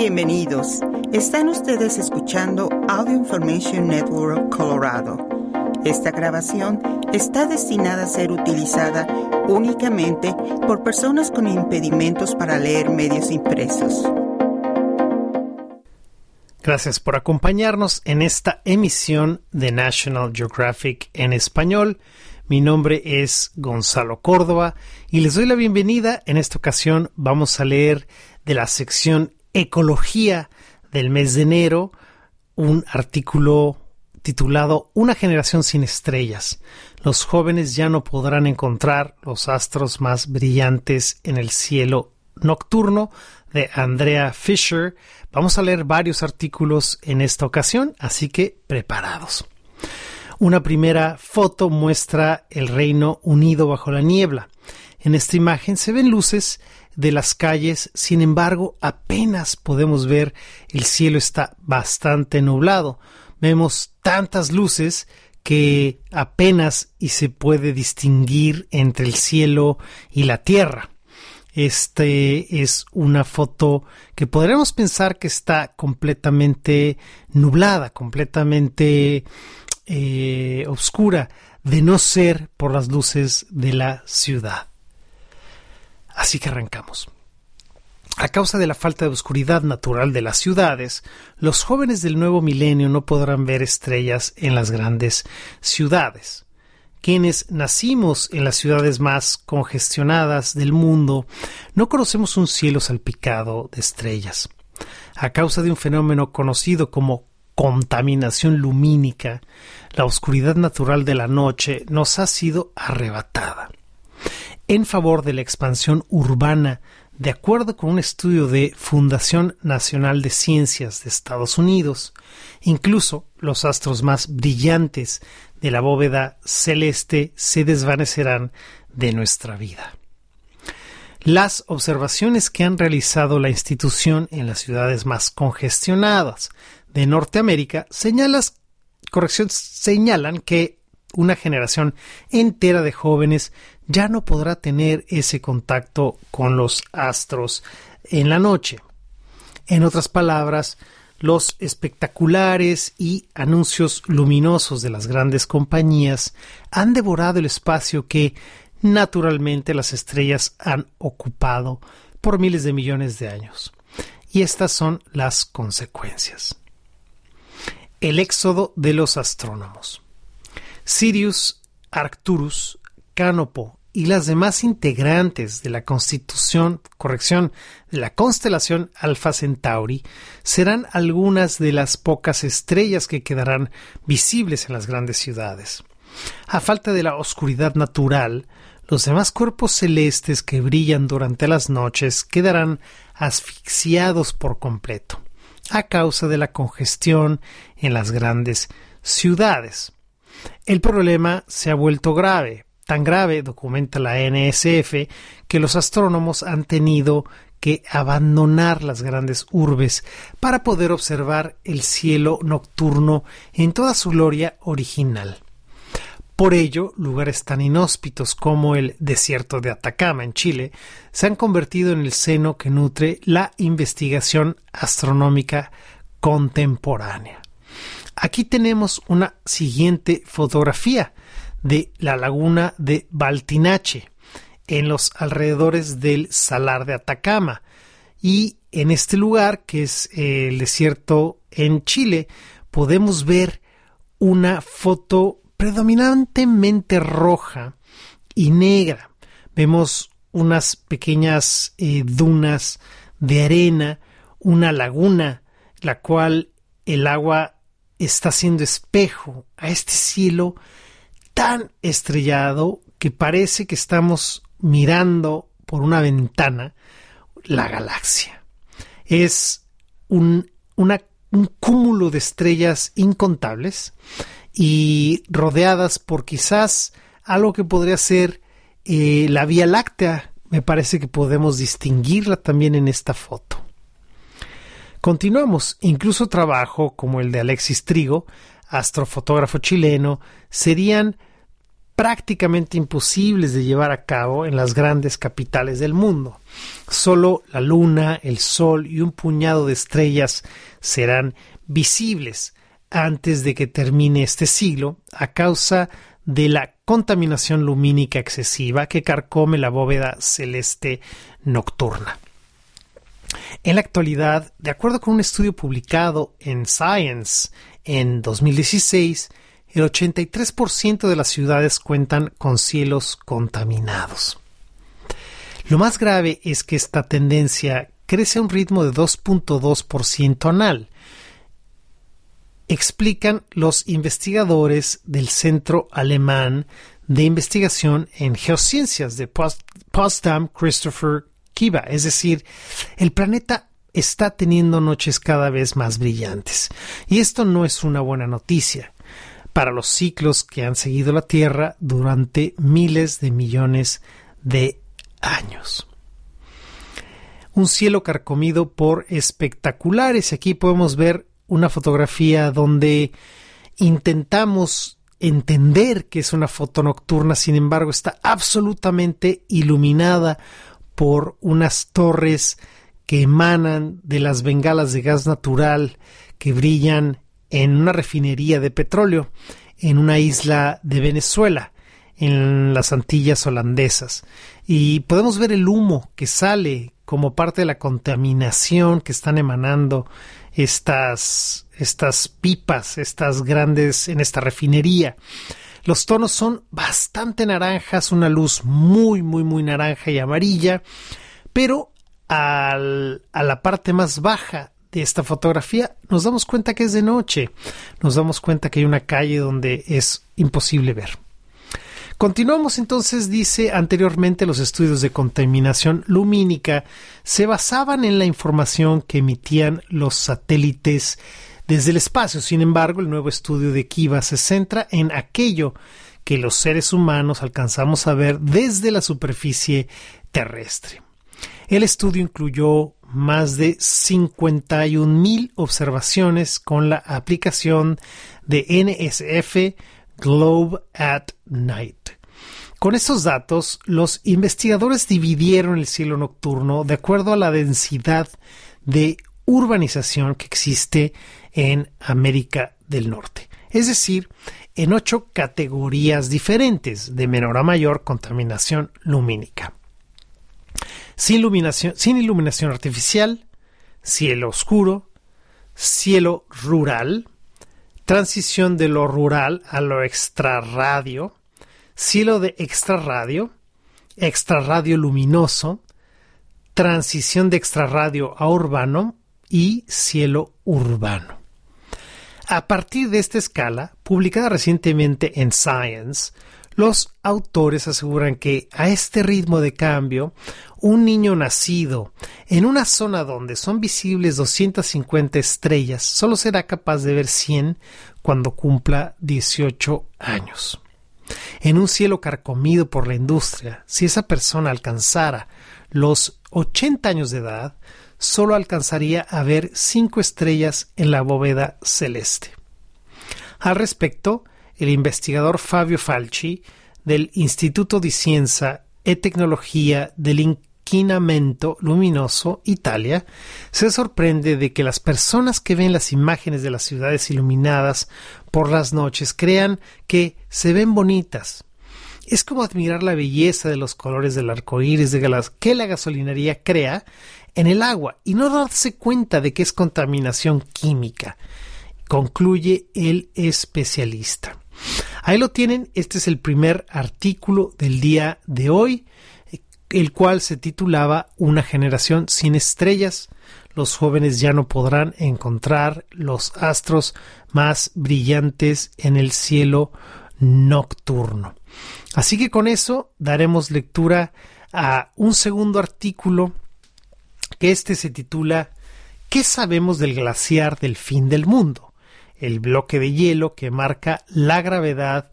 Bienvenidos. Están ustedes escuchando Audio Information Network Colorado. Esta grabación está destinada a ser utilizada únicamente por personas con impedimentos para leer medios impresos. Gracias por acompañarnos en esta emisión de National Geographic en español. Mi nombre es Gonzalo Córdoba y les doy la bienvenida. En esta ocasión vamos a leer de la sección Ecología del mes de enero un artículo titulado Una generación sin estrellas. Los jóvenes ya no podrán encontrar los astros más brillantes en el cielo nocturno de Andrea Fisher. Vamos a leer varios artículos en esta ocasión, así que preparados. Una primera foto muestra el Reino Unido bajo la niebla. En esta imagen se ven luces de las calles, sin embargo apenas podemos ver el cielo está bastante nublado. Vemos tantas luces que apenas y se puede distinguir entre el cielo y la tierra. Este es una foto que podríamos pensar que está completamente nublada, completamente eh, oscura, de no ser por las luces de la ciudad. Así que arrancamos. A causa de la falta de oscuridad natural de las ciudades, los jóvenes del nuevo milenio no podrán ver estrellas en las grandes ciudades quienes nacimos en las ciudades más congestionadas del mundo, no conocemos un cielo salpicado de estrellas. A causa de un fenómeno conocido como contaminación lumínica, la oscuridad natural de la noche nos ha sido arrebatada. En favor de la expansión urbana, de acuerdo con un estudio de Fundación Nacional de Ciencias de Estados Unidos, incluso los astros más brillantes de la bóveda celeste se desvanecerán de nuestra vida. Las observaciones que han realizado la institución en las ciudades más congestionadas de Norteamérica señalan que una generación entera de jóvenes ya no podrá tener ese contacto con los astros en la noche. En otras palabras, los espectaculares y anuncios luminosos de las grandes compañías han devorado el espacio que naturalmente las estrellas han ocupado por miles de millones de años. Y estas son las consecuencias. El éxodo de los astrónomos. Sirius, Arcturus, Cánopo y las demás integrantes de la constitución, corrección, de la constelación Alpha Centauri serán algunas de las pocas estrellas que quedarán visibles en las grandes ciudades. A falta de la oscuridad natural, los demás cuerpos celestes que brillan durante las noches quedarán asfixiados por completo, a causa de la congestión en las grandes ciudades. El problema se ha vuelto grave, tan grave, documenta la NSF, que los astrónomos han tenido que abandonar las grandes urbes para poder observar el cielo nocturno en toda su gloria original. Por ello, lugares tan inhóspitos como el desierto de Atacama en Chile se han convertido en el seno que nutre la investigación astronómica contemporánea. Aquí tenemos una siguiente fotografía de la laguna de Baltinache, en los alrededores del Salar de Atacama. Y en este lugar, que es eh, el desierto en Chile, podemos ver una foto predominantemente roja y negra. Vemos unas pequeñas eh, dunas de arena, una laguna, la cual el agua está haciendo espejo a este cielo tan estrellado que parece que estamos mirando por una ventana la galaxia. Es un, un cúmulo de estrellas incontables y rodeadas por quizás algo que podría ser eh, la Vía Láctea. Me parece que podemos distinguirla también en esta foto. Continuamos, incluso trabajo como el de Alexis Trigo, astrofotógrafo chileno, serían prácticamente imposibles de llevar a cabo en las grandes capitales del mundo. Solo la luna, el sol y un puñado de estrellas serán visibles antes de que termine este siglo a causa de la contaminación lumínica excesiva que carcome la bóveda celeste nocturna. En la actualidad, de acuerdo con un estudio publicado en Science en 2016, el 83% de las ciudades cuentan con cielos contaminados. Lo más grave es que esta tendencia crece a un ritmo de 2.2% anual, explican los investigadores del Centro Alemán de Investigación en Geociencias de Potsdam Christopher Kiva. Es decir, el planeta está teniendo noches cada vez más brillantes. Y esto no es una buena noticia para los ciclos que han seguido la Tierra durante miles de millones de años. Un cielo carcomido por espectaculares. Aquí podemos ver una fotografía donde intentamos entender que es una foto nocturna, sin embargo está absolutamente iluminada por unas torres que emanan de las bengalas de gas natural que brillan en una refinería de petróleo en una isla de Venezuela, en las Antillas holandesas. Y podemos ver el humo que sale como parte de la contaminación que están emanando estas, estas pipas, estas grandes en esta refinería. Los tonos son bastante naranjas, una luz muy, muy, muy naranja y amarilla, pero al, a la parte más baja de esta fotografía nos damos cuenta que es de noche, nos damos cuenta que hay una calle donde es imposible ver. Continuamos entonces, dice anteriormente, los estudios de contaminación lumínica se basaban en la información que emitían los satélites desde el espacio. Sin embargo, el nuevo estudio de Kiva se centra en aquello que los seres humanos alcanzamos a ver desde la superficie terrestre. El estudio incluyó más de 51.000 observaciones con la aplicación de NSF Globe at Night. Con estos datos, los investigadores dividieron el cielo nocturno de acuerdo a la densidad de urbanización que existe en América del Norte, es decir, en ocho categorías diferentes de menor a mayor contaminación lumínica. Sin iluminación, sin iluminación artificial, cielo oscuro, cielo rural, transición de lo rural a lo extrarradio, cielo de extrarradio, extrarradio luminoso, transición de extrarradio a urbano y cielo urbano. A partir de esta escala, publicada recientemente en Science, los autores aseguran que a este ritmo de cambio, un niño nacido en una zona donde son visibles 250 estrellas solo será capaz de ver 100 cuando cumpla 18 años en un cielo carcomido por la industria, si esa persona alcanzara los 80 años de edad, solo alcanzaría a ver cinco estrellas en la bóveda celeste. Al respecto, el investigador Fabio Falci del Instituto di Scienza e Tecnología del Inquinamento Luminoso, Italia, se sorprende de que las personas que ven las imágenes de las ciudades iluminadas por las noches crean que se ven bonitas. Es como admirar la belleza de los colores del arco iris de que la gasolinería crea en el agua y no darse cuenta de que es contaminación química, concluye el especialista. Ahí lo tienen, este es el primer artículo del día de hoy, el cual se titulaba Una generación sin estrellas. Los jóvenes ya no podrán encontrar los astros más brillantes en el cielo nocturno. Así que con eso daremos lectura a un segundo artículo que este se titula ¿Qué sabemos del glaciar del fin del mundo? El bloque de hielo que marca la gravedad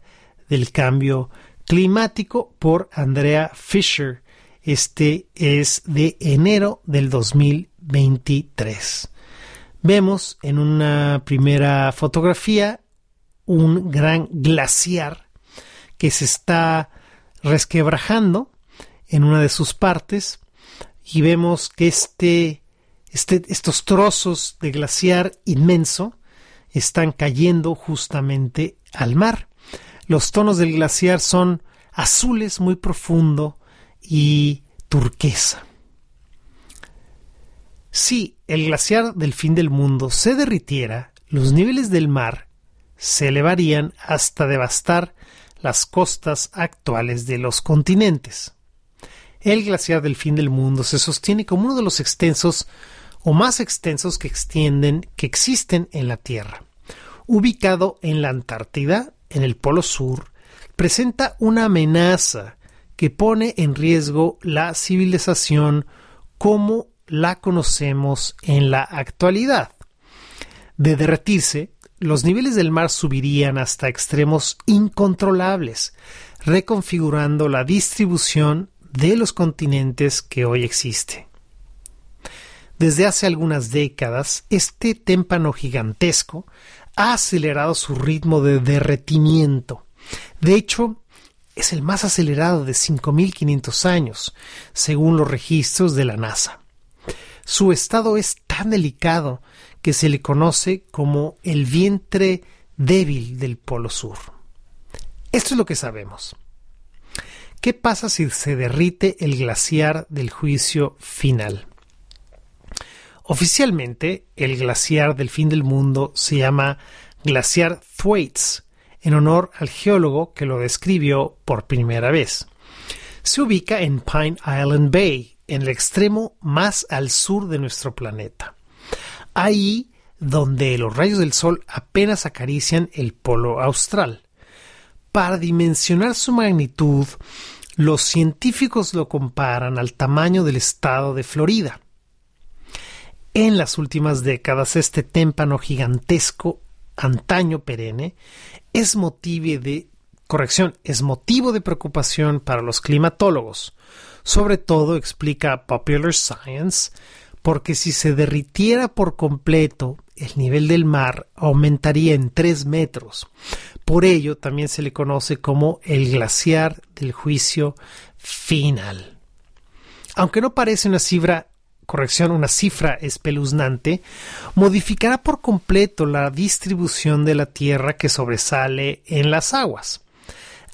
del cambio climático por Andrea Fisher. Este es de enero del 2023. Vemos en una primera fotografía un gran glaciar que se está resquebrajando en una de sus partes y vemos que este, este, estos trozos de glaciar inmenso están cayendo justamente al mar. Los tonos del glaciar son azules muy profundo y turquesa. Si el glaciar del fin del mundo se derritiera, los niveles del mar se elevarían hasta devastar las costas actuales de los continentes. El glaciar del fin del mundo se sostiene como uno de los extensos o más extensos que extienden que existen en la Tierra. Ubicado en la Antártida, en el Polo Sur, presenta una amenaza que pone en riesgo la civilización como la conocemos en la actualidad. De derretirse, los niveles del mar subirían hasta extremos incontrolables, reconfigurando la distribución de los continentes que hoy existe. Desde hace algunas décadas, este témpano gigantesco ha acelerado su ritmo de derretimiento. De hecho, es el más acelerado de 5.500 años, según los registros de la NASA. Su estado es tan delicado que se le conoce como el vientre débil del Polo Sur. Esto es lo que sabemos. ¿Qué pasa si se derrite el glaciar del juicio final? Oficialmente, el glaciar del fin del mundo se llama glaciar Thwaites, en honor al geólogo que lo describió por primera vez. Se ubica en Pine Island Bay, en el extremo más al sur de nuestro planeta. Ahí donde los rayos del sol apenas acarician el polo austral. Para dimensionar su magnitud, los científicos lo comparan al tamaño del estado de Florida. En las últimas décadas, este témpano gigantesco, antaño perenne, es motivo de corrección, es motivo de preocupación para los climatólogos. Sobre todo, explica Popular Science, porque si se derritiera por completo, el nivel del mar aumentaría en 3 metros. Por ello también se le conoce como el glaciar del juicio final. Aunque no parece una cifra, corrección, una cifra espeluznante, modificará por completo la distribución de la Tierra que sobresale en las aguas.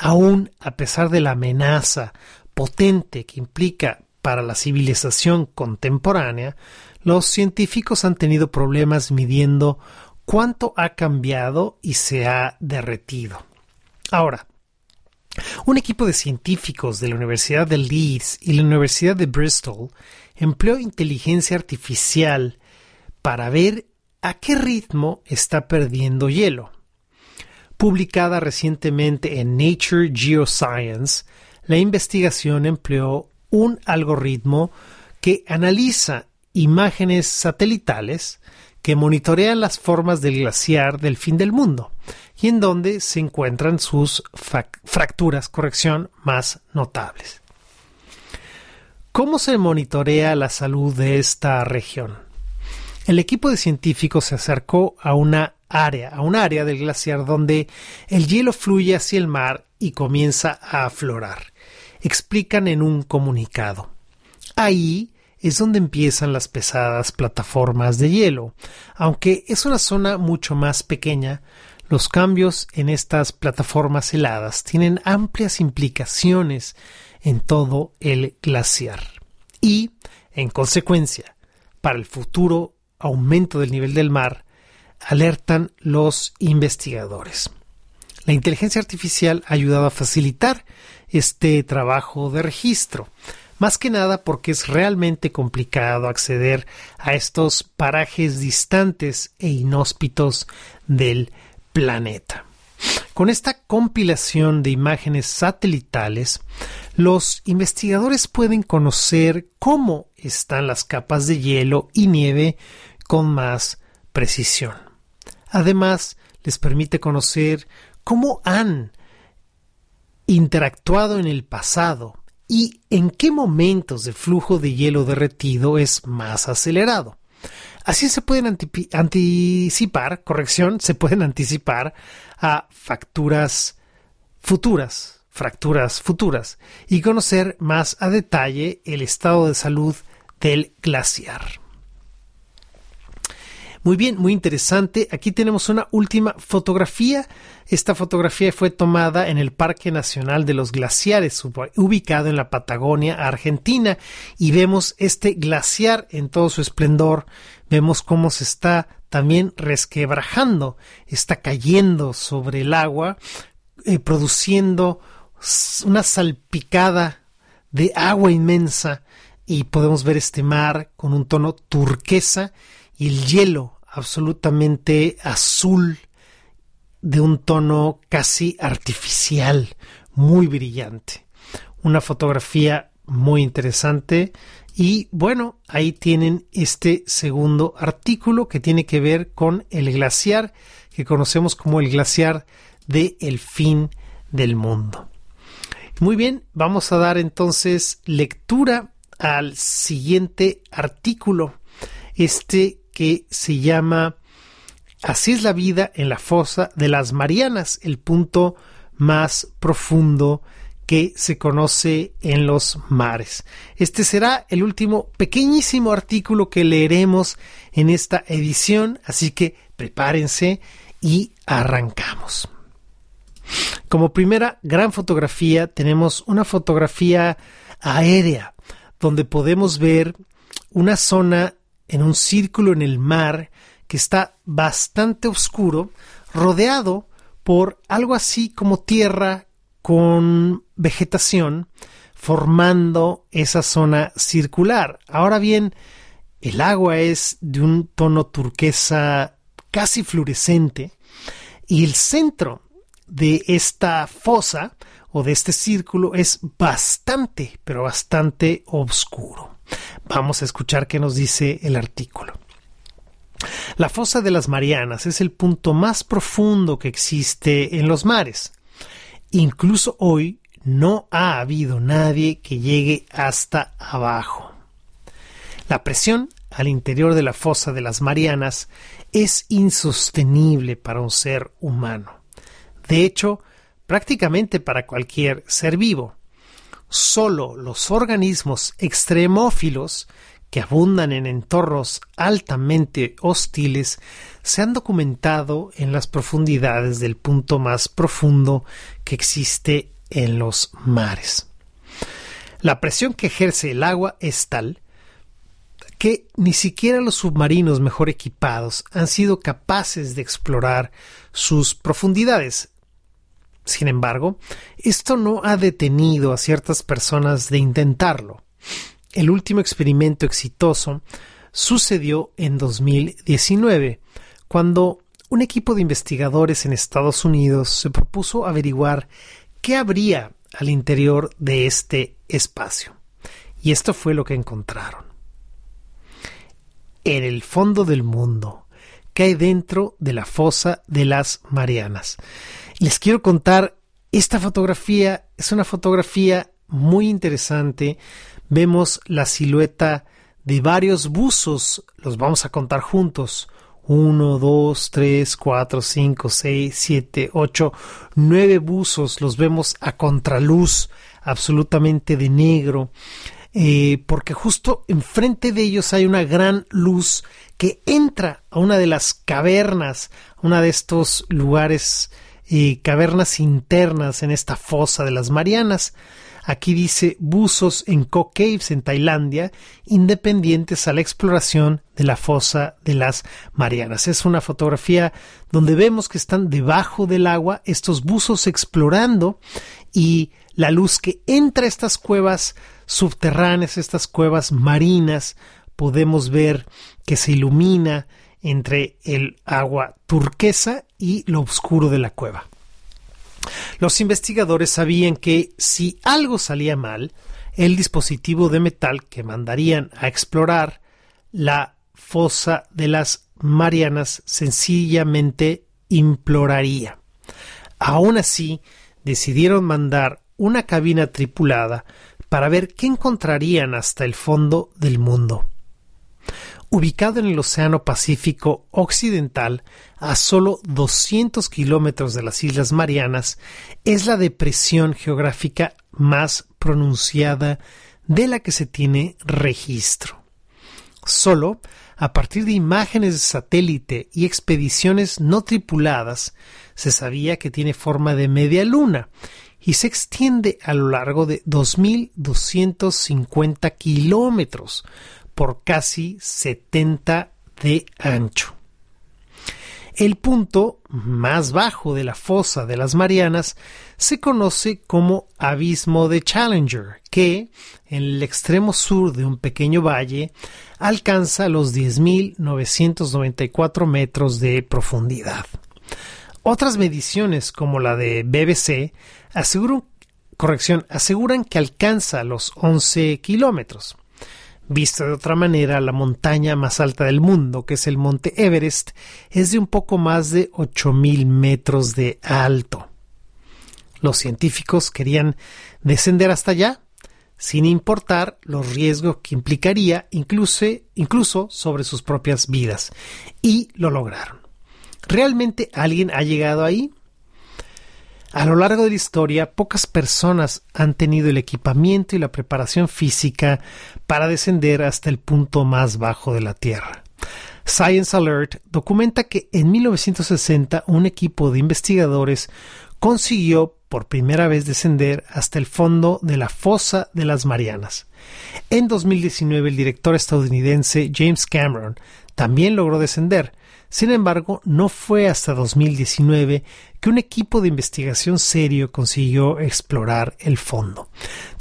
Aún a pesar de la amenaza potente que implica para la civilización contemporánea, los científicos han tenido problemas midiendo cuánto ha cambiado y se ha derretido. Ahora, un equipo de científicos de la Universidad de Leeds y la Universidad de Bristol empleó inteligencia artificial para ver a qué ritmo está perdiendo hielo. Publicada recientemente en Nature Geoscience, la investigación empleó un algoritmo que analiza imágenes satelitales que monitorean las formas del glaciar del fin del mundo y en donde se encuentran sus fracturas, corrección, más notables. ¿Cómo se monitorea la salud de esta región? El equipo de científicos se acercó a una área, a un área del glaciar donde el hielo fluye hacia el mar y comienza a aflorar explican en un comunicado. Ahí es donde empiezan las pesadas plataformas de hielo. Aunque es una zona mucho más pequeña, los cambios en estas plataformas heladas tienen amplias implicaciones en todo el glaciar y, en consecuencia, para el futuro aumento del nivel del mar, alertan los investigadores. La inteligencia artificial ha ayudado a facilitar este trabajo de registro, más que nada porque es realmente complicado acceder a estos parajes distantes e inhóspitos del planeta. Con esta compilación de imágenes satelitales, los investigadores pueden conocer cómo están las capas de hielo y nieve con más precisión. Además, les permite conocer cómo han interactuado en el pasado y en qué momentos el flujo de hielo derretido es más acelerado. Así se pueden anticipar, corrección, se pueden anticipar a facturas futuras, fracturas futuras, y conocer más a detalle el estado de salud del glaciar. Muy bien, muy interesante. Aquí tenemos una última fotografía. Esta fotografía fue tomada en el Parque Nacional de los Glaciares, ubicado en la Patagonia, Argentina, y vemos este glaciar en todo su esplendor. Vemos cómo se está también resquebrajando, está cayendo sobre el agua, eh, produciendo una salpicada de agua inmensa y podemos ver este mar con un tono turquesa y el hielo absolutamente azul de un tono casi artificial, muy brillante. Una fotografía muy interesante y bueno, ahí tienen este segundo artículo que tiene que ver con el glaciar que conocemos como el glaciar de el fin del mundo. Muy bien, vamos a dar entonces lectura al siguiente artículo, este que se llama Así es la vida en la fosa de las Marianas, el punto más profundo que se conoce en los mares. Este será el último pequeñísimo artículo que leeremos en esta edición, así que prepárense y arrancamos. Como primera gran fotografía tenemos una fotografía aérea donde podemos ver una zona en un círculo en el mar que está bastante oscuro, rodeado por algo así como tierra con vegetación, formando esa zona circular. Ahora bien, el agua es de un tono turquesa casi fluorescente y el centro de esta fosa o de este círculo es bastante, pero bastante oscuro. Vamos a escuchar qué nos dice el artículo. La fosa de las Marianas es el punto más profundo que existe en los mares. Incluso hoy no ha habido nadie que llegue hasta abajo. La presión al interior de la fosa de las Marianas es insostenible para un ser humano. De hecho, prácticamente para cualquier ser vivo solo los organismos extremófilos que abundan en entornos altamente hostiles se han documentado en las profundidades del punto más profundo que existe en los mares. La presión que ejerce el agua es tal que ni siquiera los submarinos mejor equipados han sido capaces de explorar sus profundidades, sin embargo, esto no ha detenido a ciertas personas de intentarlo. El último experimento exitoso sucedió en 2019, cuando un equipo de investigadores en Estados Unidos se propuso averiguar qué habría al interior de este espacio. Y esto fue lo que encontraron. En el fondo del mundo, que hay dentro de la fosa de las Marianas les quiero contar, esta fotografía es una fotografía muy interesante. Vemos la silueta de varios buzos, los vamos a contar juntos. 1, 2, 3, 4, 5, 6, 7, 8, 9 buzos, los vemos a contraluz, absolutamente de negro, eh, porque justo enfrente de ellos hay una gran luz que entra a una de las cavernas, a uno de estos lugares y cavernas internas en esta fosa de las Marianas. Aquí dice buzos en Co Caves en Tailandia, independientes a la exploración de la fosa de las Marianas. Es una fotografía donde vemos que están debajo del agua estos buzos explorando y la luz que entra a estas cuevas subterráneas, estas cuevas marinas, podemos ver que se ilumina entre el agua turquesa y lo oscuro de la cueva. Los investigadores sabían que si algo salía mal, el dispositivo de metal que mandarían a explorar la fosa de las Marianas sencillamente imploraría. Aún así, decidieron mandar una cabina tripulada para ver qué encontrarían hasta el fondo del mundo. Ubicado en el Océano Pacífico Occidental, a solo 200 kilómetros de las Islas Marianas, es la depresión geográfica más pronunciada de la que se tiene registro. Solo a partir de imágenes de satélite y expediciones no tripuladas, se sabía que tiene forma de media luna y se extiende a lo largo de 2.250 kilómetros por casi 70 de ancho. El punto más bajo de la fosa de las Marianas se conoce como Abismo de Challenger, que, en el extremo sur de un pequeño valle, alcanza los 10.994 metros de profundidad. Otras mediciones, como la de BBC, aseguran, aseguran que alcanza los 11 kilómetros. Visto de otra manera, la montaña más alta del mundo, que es el monte Everest, es de un poco más de 8.000 metros de alto. Los científicos querían descender hasta allá, sin importar los riesgos que implicaría incluso, incluso sobre sus propias vidas, y lo lograron. ¿Realmente alguien ha llegado ahí? A lo largo de la historia, pocas personas han tenido el equipamiento y la preparación física para descender hasta el punto más bajo de la Tierra. Science Alert documenta que en 1960 un equipo de investigadores consiguió por primera vez descender hasta el fondo de la fosa de las Marianas. En 2019 el director estadounidense James Cameron también logró descender, sin embargo, no fue hasta 2019 que un equipo de investigación serio consiguió explorar el fondo.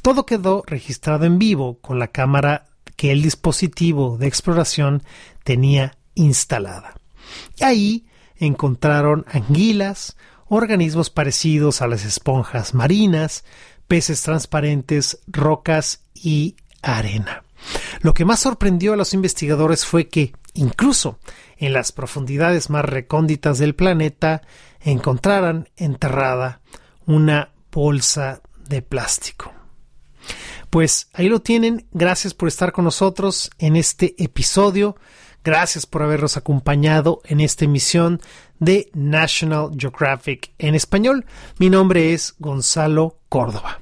Todo quedó registrado en vivo con la cámara que el dispositivo de exploración tenía instalada. Ahí encontraron anguilas, organismos parecidos a las esponjas marinas, peces transparentes, rocas y arena. Lo que más sorprendió a los investigadores fue que, incluso en las profundidades más recónditas del planeta, encontraran enterrada una bolsa de plástico. Pues ahí lo tienen. Gracias por estar con nosotros en este episodio. Gracias por habernos acompañado en esta emisión de National Geographic en español. Mi nombre es Gonzalo Córdoba.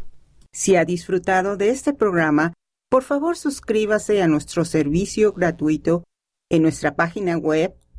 Si ha disfrutado de este programa, por favor suscríbase a nuestro servicio gratuito en nuestra página web